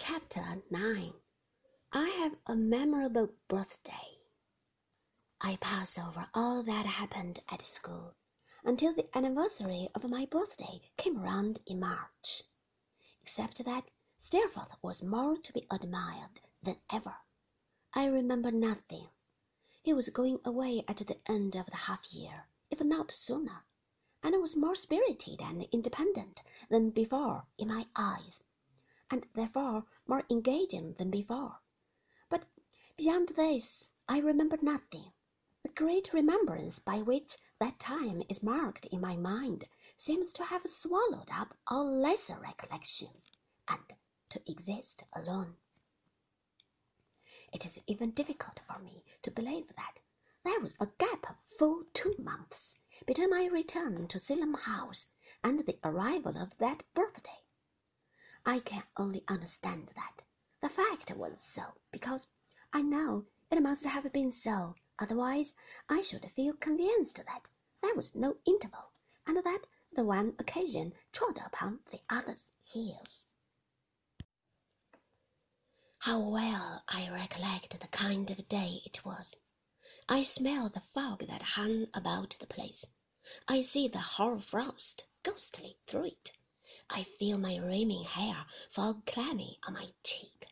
Chapter 9 I have a memorable birthday. I pass over all that happened at school until the anniversary of my birthday came round in March. Except that Steerforth was more to be admired than ever. I remember nothing. He was going away at the end of the half year, if not sooner, and I was more spirited and independent than before in my eyes and therefore more engaging than before. But beyond this, I remember nothing. The great remembrance by which that time is marked in my mind seems to have swallowed up all lesser recollections, and to exist alone. It is even difficult for me to believe that there was a gap of full two months between my return to Salem House and the arrival of that birthday. I can only understand that the fact was so because I know it must have been so, otherwise I should feel convinced that there was no interval, and that the one occasion trod upon the other's heels. How well I recollect the kind of day it was! I smell the fog that hung about the place. I see the hoar frost ghostly through it. I feel my reaming hair fall clammy on my cheek.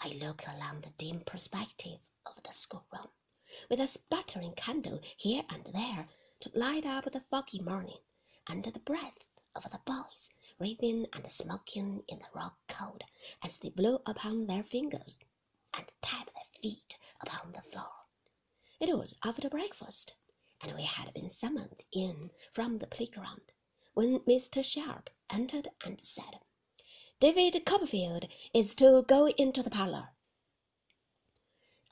I look along the dim perspective of the schoolroom, with a sputtering candle here and there to light up the foggy morning, and the breath of the boys wreathing and smoking in the rock cold as they blow upon their fingers and tap their feet upon the floor. It was after breakfast, and we had been summoned in from the playground when Mr. Sharp entered and said, David Copperfield is to go into the parlor.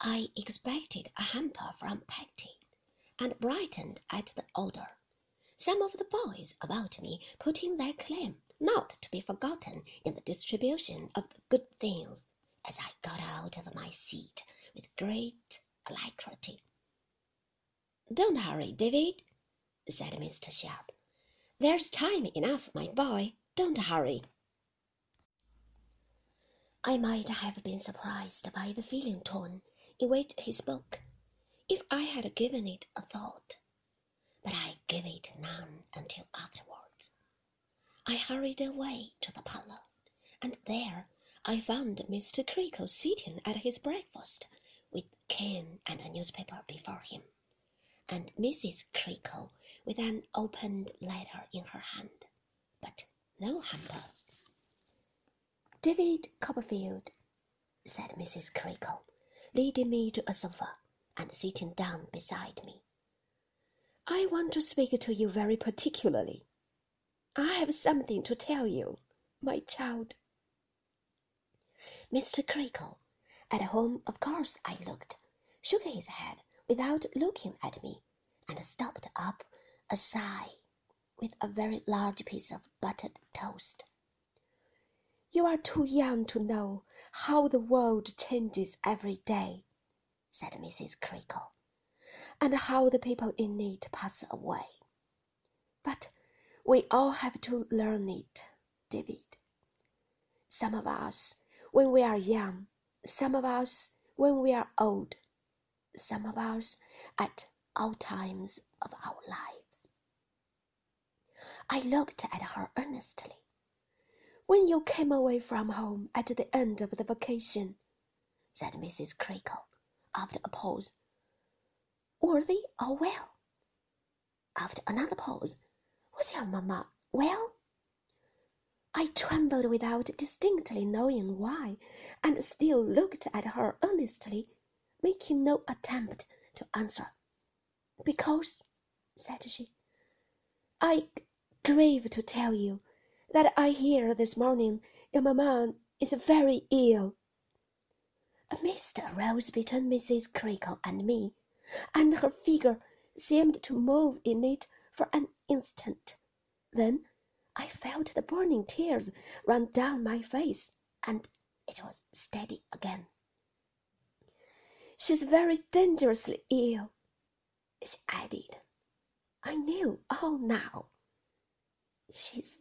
I expected a hamper from Peggotty, and brightened at the order. Some of the boys about me put in their claim not to be forgotten in the distribution of the good things, as I got out of my seat with great alacrity. Don't hurry, David, said Mr. Sharp. There's time enough, my boy. Don't hurry. I might have been surprised by the feeling tone in which he spoke, if I had given it a thought, but I gave it none until afterwards. I hurried away to the parlour, and there I found Mr. Creakle sitting at his breakfast, with cane and a newspaper before him, and Mrs. Creakle with an opened letter in her hand, but no hamper. David Copperfield, said Mrs. Creakle, leading me to a sofa and sitting down beside me. I want to speak to you very particularly. I have something to tell you, my child. Mr. Creakle, at whom of course I looked, shook his head without looking at me, and stopped up a sigh with a very large piece of buttered toast. You are too young to know how the world changes every day, said Mrs. Creakle, and how the people in it pass away. But we all have to learn it, David. Some of us when we are young, some of us when we are old, some of us at all times of our lives. I looked at her earnestly. When you came away from home at the end of the vacation, said Mrs. Creakle, after a pause, were they all well? After another pause, was your mamma well? I trembled without distinctly knowing why, and still looked at her earnestly, making no attempt to answer. Because, said she, I grieve to tell you that I hear this morning your mamma is very ill. A mist arose between Mrs. Creakle and me, and her figure seemed to move in it for an instant. Then I felt the burning tears run down my face, and it was steady again. She's very dangerously ill, she added. I knew all now. She's